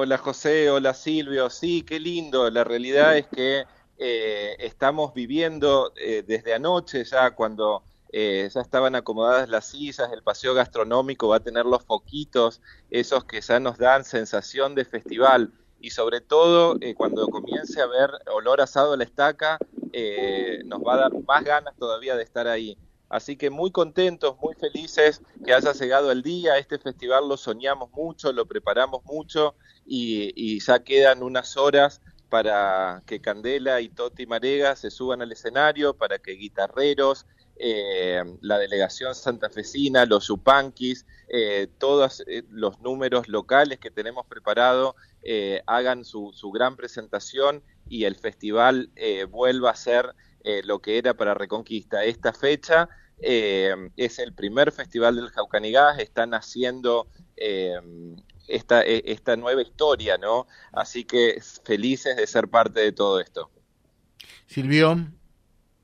Hola José, hola Silvio, sí, qué lindo. La realidad es que eh, estamos viviendo eh, desde anoche ya cuando eh, ya estaban acomodadas las sillas, el paseo gastronómico va a tener los foquitos, esos que ya nos dan sensación de festival y sobre todo cuando comience a ver olor asado a la estaca, nos va a dar más ganas todavía de estar ahí. Así que muy contentos, muy felices que haya llegado el día. Este festival lo soñamos mucho, lo preparamos mucho y, ya quedan unas horas para que Candela y Toti Marega se suban al escenario, para que guitarreros, eh, la delegación santafesina, los yupanquis, eh, todos eh, los números locales que tenemos preparado hagan su, gran presentación y el festival vuelva a ser lo que era para Reconquista. Esta fecha es el primer festival del Jaucanigás, están haciendo esta, e, esta nueva historia, ¿no? Así que felices de ser parte de todo esto. Silvio.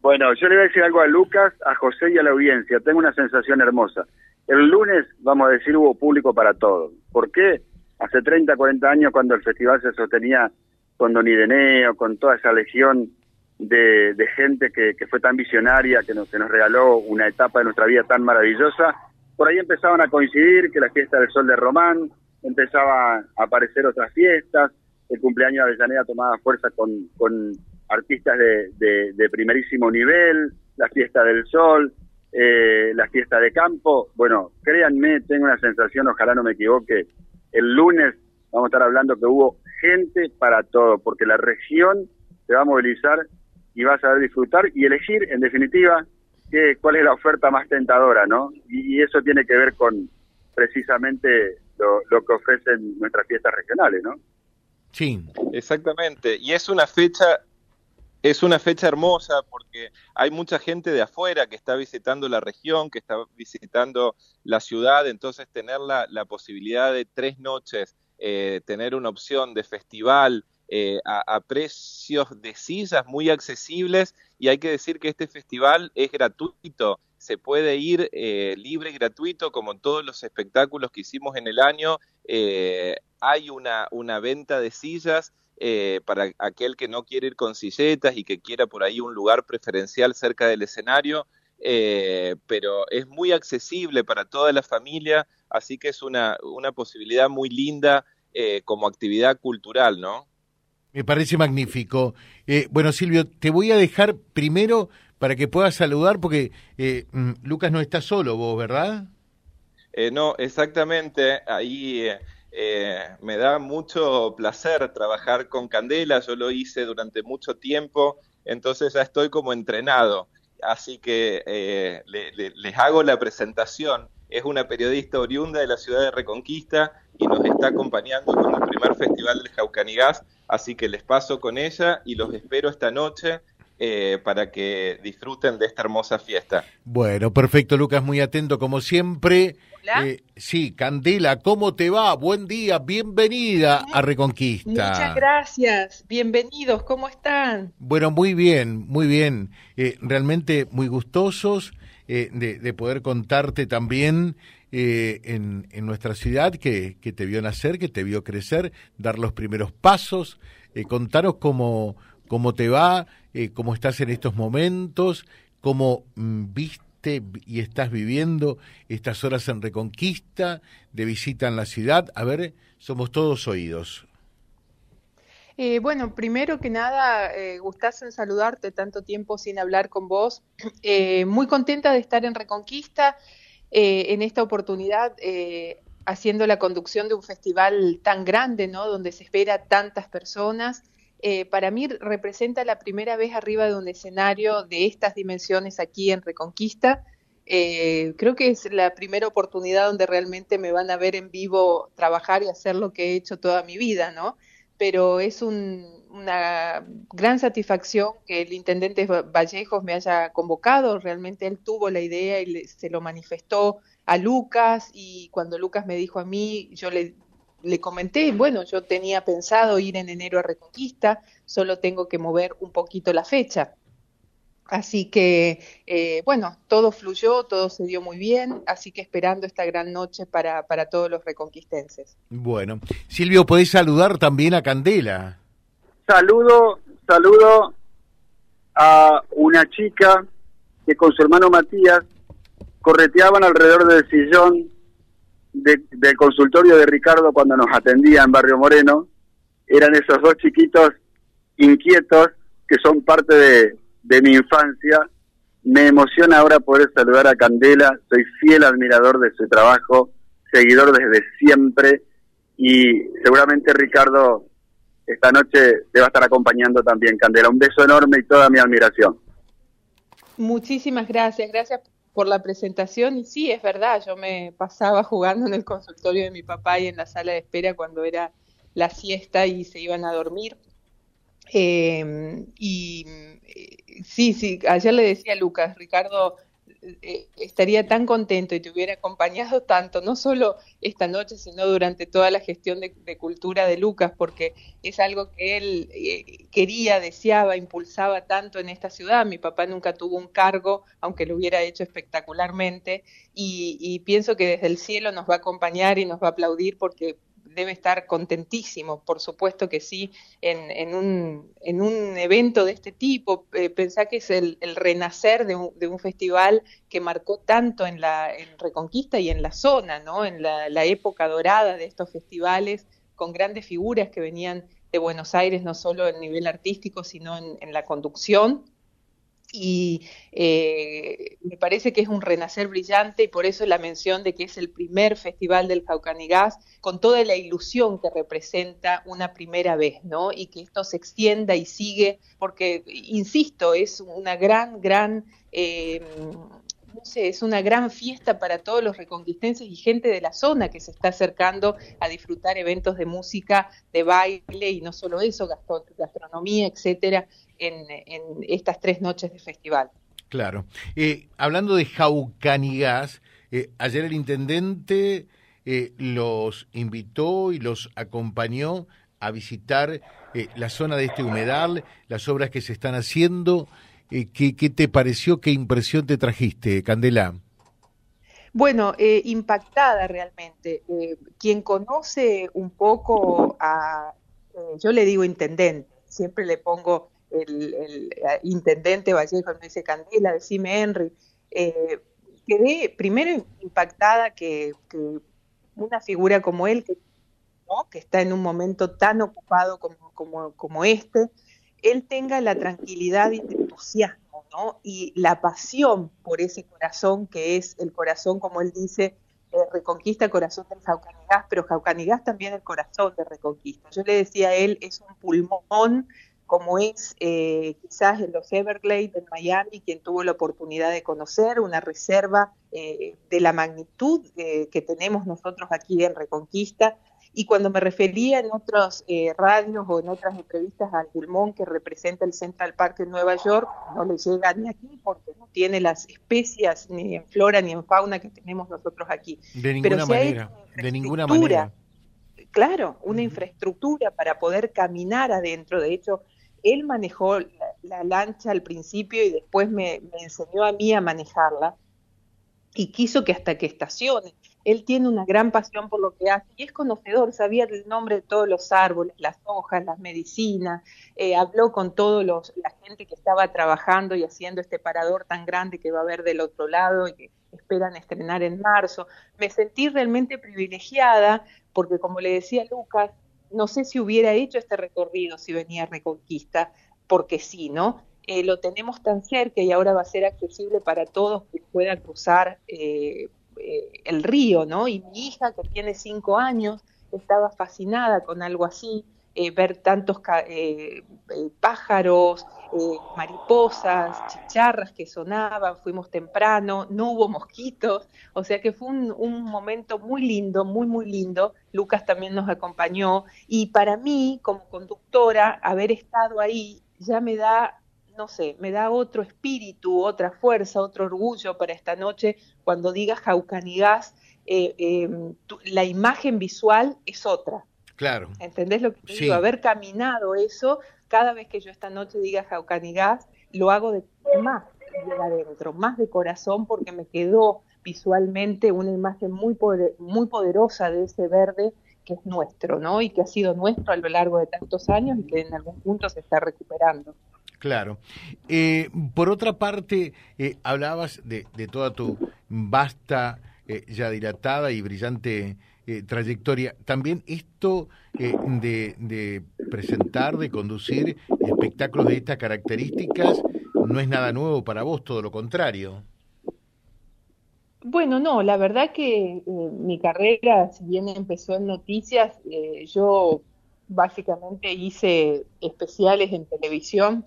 Bueno, yo le voy a decir algo a Lucas, a José y a la audiencia. Tengo una sensación hermosa. El lunes, vamos a decir, hubo público para todo. ¿Por qué? Hace 30, 40 años, cuando el festival se sostenía con Don Ireneo, con toda esa legión de, gente que, fue tan visionaria, que nos, que nos regaló una etapa de nuestra vida tan maravillosa, por ahí empezaban a coincidir que la fiesta del Sol de Román, empezaban a aparecer otras fiestas, el cumpleaños de Avellaneda tomaba fuerza con, con artistas de, de, primerísimo nivel, la fiesta del Sol, eh, la fiesta de campo. Bueno, créanme, tengo una sensación, ojalá no me equivoque, el lunes vamos a estar hablando que hubo gente para todo, porque la región se va a movilizar y vas a disfrutar y elegir, en definitiva, qué, cuál es la oferta más tentadora, ¿no? Y, eso tiene que ver con precisamente lo, que ofrecen nuestras fiestas regionales, ¿no? Sí, exactamente. Y es una fecha es una fecha hermosa porque hay mucha gente de afuera que está visitando la región, que está visitando la ciudad, entonces tener la, la posibilidad de tres noches, eh, tener una opción de festival, eh, a, precios de sillas muy accesibles y hay que decir que este festival es gratuito, se puede ir eh, libre y gratuito como todos los espectáculos que hicimos en el año. Eh, hay una, una venta de sillas para aquel que no quiere ir con silletas y que quiera por ahí un lugar preferencial cerca del escenario. pero es muy accesible para toda la familia, así que es una, una posibilidad muy linda como actividad cultural, ¿no? Me parece magnífico. Eh, bueno, Silvio, te voy a dejar primero para que puedas saludar, porque eh, mm, Lucas no está solo, vos, ¿verdad? Eh, no, exactamente. Ahí me da mucho placer trabajar con Candela. Yo lo hice durante mucho tiempo, entonces ya estoy como entrenado. Así que les hago la presentación. Es una periodista oriunda de la ciudad de Reconquista y nos está acompañando con el primer festival del Jaucanigás Así que les paso con ella y los espero esta noche eh, para que disfruten de esta hermosa fiesta. Bueno, perfecto, Lucas, muy atento como siempre. Eh, sí, Candela, ¿cómo te va? Buen día, bienvenida a Reconquista. Muchas gracias, bienvenidos, ¿cómo están? Bueno, muy bien, muy bien. Eh, realmente muy gustosos de, de, poder contarte también eh, en, en, nuestra ciudad que, que, te vio nacer, que te vio crecer, dar los primeros pasos. Eh, contaros cómo, cómo te va, eh, cómo estás en estos momentos, cómo mm, viste y estás viviendo estas horas en Reconquista, de visita en la ciudad. A ver, somos todos oídos. Eh, bueno, primero que nada, eh, en saludarte tanto tiempo sin hablar con vos. Eh, muy contenta de estar en Reconquista. En esta oportunidad haciendo la conducción de un festival tan grande, ¿no? Donde se espera tantas personas. Eh, para mí representa la primera vez arriba de un escenario de estas dimensiones aquí en Reconquista. creo que es la primera oportunidad donde realmente me van a ver en vivo trabajar y hacer lo que he hecho toda mi vida, ¿no? Pero es una gran satisfacción que el intendente Vallejos me haya convocado. Realmente él tuvo la idea y se lo manifestó a Lucas y cuando Lucas me dijo a mí, yo le, le comenté, bueno, yo tenía pensado ir en enero a Reconquista, solo tengo que mover un poquito la fecha. Así que, eh, bueno, todo fluyó, todo se dio muy bien, así que esperando esta gran noche para, para todos los reconquistenses. Bueno, Silvio, podés saludar también a Candela. Saludo, saludo a una chica que con su hermano Matías correteaban alrededor del sillón del consultorio de Ricardo cuando nos atendía en Barrio Moreno. Eran esos dos chiquitos inquietos que son parte de, de mi infancia. Me emociona ahora poder saludar a Candela, soy fiel admirador de su trabajo, seguidor desde siempre y seguramente Ricardo esta noche te va a estar acompañando también, Candela. Un beso enorme y toda mi admiración. Muchísimas gracias, gracias por la presentación y sí, es verdad, yo me pasaba jugando en el consultorio de mi papá y en la sala de espera cuando era la siesta y se iban a dormir. Eh, y sí, sí, ayer le decía a Lucas, Ricardo eh, estaría tan contento y te hubiera acompañado tanto, no solo esta noche, sino durante toda la gestión de, cultura de Lucas, porque es algo que él eh, quería, deseaba, impulsaba tanto en esta ciudad. Mi papá nunca tuvo un cargo, aunque lo hubiera hecho espectacularmente, y pienso que desde el cielo nos va a acompañar y nos va a aplaudir porque debe estar contentísimo, por supuesto que sí, en, un, en un evento de este tipo. Eh, pensá que es el, renacer de un, de un, festival que marcó tanto en la Reconquista y en la zona, ¿no? en la, época dorada de estos festivales, con grandes figuras que venían de Buenos Aires, no solo en nivel artístico, sino en la conducción y eh, me parece que es un renacer brillante y por eso la mención de que es el primer festival del Caucanigas con toda la ilusión que representa una primera vez, ¿no? Y que esto se extienda y sigue, porque, insisto, es una gran, gran... Eh, es una gran fiesta para todos los reconquistenses y gente de la zona que se está acercando a disfrutar eventos de música, de baile y no solo eso, gastronomía, etcétera, en, estas tres noches de festival. Claro. Eh, hablando de Jaucanigas, eh, ayer el intendente eh, los invitó y los acompañó a visitar la zona de este humedal, las obras que se están haciendo. ¿Qué, ¿Qué te pareció? ¿Qué impresión te trajiste, Candela? Bueno, impactada realmente. quien conoce un poco a, yo le digo intendente, siempre le pongo el, eh, intendente Vallejo me dice Candela, decime Henry, eh, quedé primero impactada que, una figura como él, que, que está en un momento tan ocupado como, como, como este, él tenga la tranquilidad y el entusiasmo, ¿no? Y la pasión por ese corazón que es el corazón, como él dice, eh, reconquista corazón del Jaucanigás, pero Jaucanigás también el corazón de Reconquista. Yo le decía a él, es un pulmón como es eh, quizás en los Everglades en Miami, quien tuvo la oportunidad de conocer una reserva eh, de la magnitud eh, que tenemos nosotros aquí en Reconquista. Y cuando me refería en otros radios o en otras entrevistas al pulmón que representa el Central Park en Nueva York, no le llega ni aquí porque no tiene las especias ni en flora ni en fauna que tenemos nosotros aquí. De ninguna manera, de ninguna manera. Claro, una infraestructura para poder caminar adentro. De hecho, él manejó la, lancha al principio y después me, enseñó a mí a manejarla y quiso que hasta que estacione. Él tiene una gran pasión por lo que hace y es conocedor, sabía el nombre de todos los árboles, las hojas, las medicinas, eh, habló con todos los, la gente que estaba trabajando y haciendo este parador tan grande que va a haber del otro lado y que esperan estrenar en marzo. Me sentí realmente privilegiada porque como le decía Lucas, no sé si hubiera hecho este recorrido si venía Reconquista, porque sí, ¿no? Eh, lo tenemos tan cerca y ahora va a ser accesible para todos que puedan cruzar eh, eh, el río, ¿no? Y mi hija, que tiene cinco años, estaba fascinada con algo así, ver tantos pájaros, mariposas, chicharras que sonaban, fuimos temprano, no hubo mosquitos, o sea que fue un, un momento muy lindo, muy, muy lindo, Lucas también nos acompañó y para mí como conductora haber estado ahí ya me da, no sé, me da otro espíritu, otra fuerza, otro orgullo para esta noche cuando digas Jaucanigas, eh, em, la imagen visual es otra. Claro. ¿Entendés lo que digo? Haber caminado eso, cada vez que yo esta noche diga Jaucanigas, lo hago de más de adentro, más de corazón, porque me quedó visualmente una imagen muy, muy poderosa de ese verde que es nuestro, ¿no? Y que ha sido nuestro a lo largo de tantos años y que en algún punto se está recuperando. Claro. Eh, por otra parte, eh, hablabas de, toda tu vasta, eh, ya dilatada y brillante trayectoria. También esto de, de, presentar, de conducir espectáculos de estas características, no es nada nuevo para vos, todo lo contrario. Bueno, no, la verdad que eh, mi carrera, si bien empezó en noticias, eh, yo básicamente hice especiales en televisión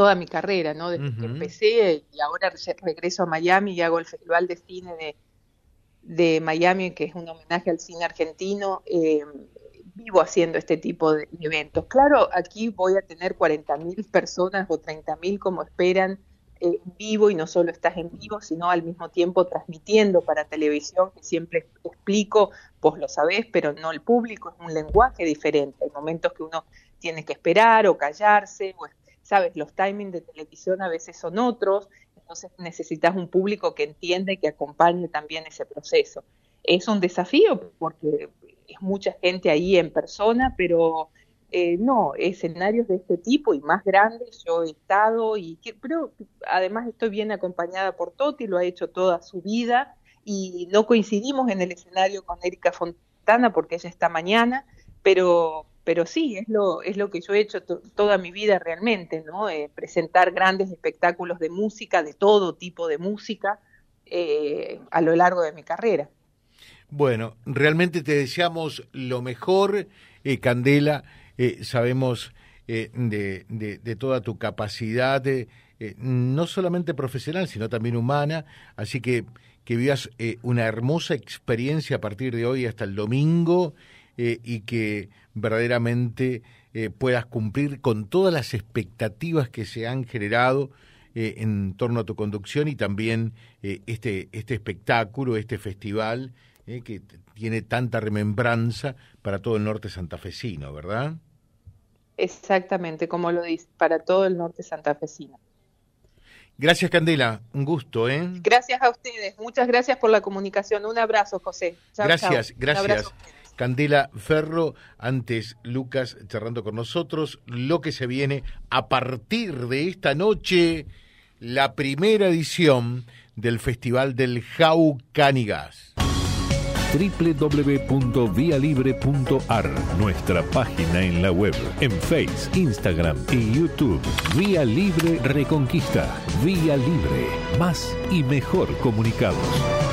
toda mi carrera, ¿no? Desde que empecé y ahora regreso a Miami y hago el Festival de Cine de, de Miami, que es un homenaje al cine argentino. Eh, vivo haciendo este tipo de eventos. Claro, aquí voy a tener 40.000 personas o 30.000 como esperan en vivo y no solo estás en vivo, sino al mismo tiempo transmitiendo para televisión, que siempre explico, vos lo sabés, pero no el público, es un lenguaje diferente. Hay momentos que uno tiene que esperar o callarse, o, sabes, los timings de televisión a veces son otros, entonces necesitas un público que entiende, que acompañe también ese proceso. Es un desafío porque es mucha gente ahí en persona, pero eh, no, escenarios de este tipo y más grandes yo he estado y pero además estoy bien acompañada por Toti, lo ha hecho toda su vida y no coincidimos en el escenario con Erika Fontana porque ella está mañana, pero pero sí, es lo, es lo que yo he hecho toda mi vida realmente, ¿no? Eh, presentar grandes espectáculos de música, de todo tipo de música, eh, a lo largo de mi carrera. Bueno, realmente te deseamos lo mejor, Candela. Eh, sabemos eh, de, de, toda tu capacidad, eh, no solamente profesional, sino también humana, así que que vivas una hermosa experiencia a partir de hoy hasta el domingo y que verdaderamente puedas cumplir con todas las expectativas que se han generado en torno a tu conducción y también este, este espectáculo, este festival que tiene tanta remembranza para todo el norte santafesino, ¿verdad? Exactamente, como lo dice, para todo el norte santafesino. Gracias, Candela. Un gusto, ¿eh? Gracias a ustedes. Muchas gracias por la comunicación. Un abrazo, José. gracias, gracias. Candela Ferro, antes Lucas charlando con nosotros, lo que se viene a partir de esta noche, la primera edición del Festival del Jaucanigas www.vialibre.ar, nuestra página en la web, en Face, Instagram y YouTube. Vía Libre Reconquista. Vía Libre. Más y mejor comunicados.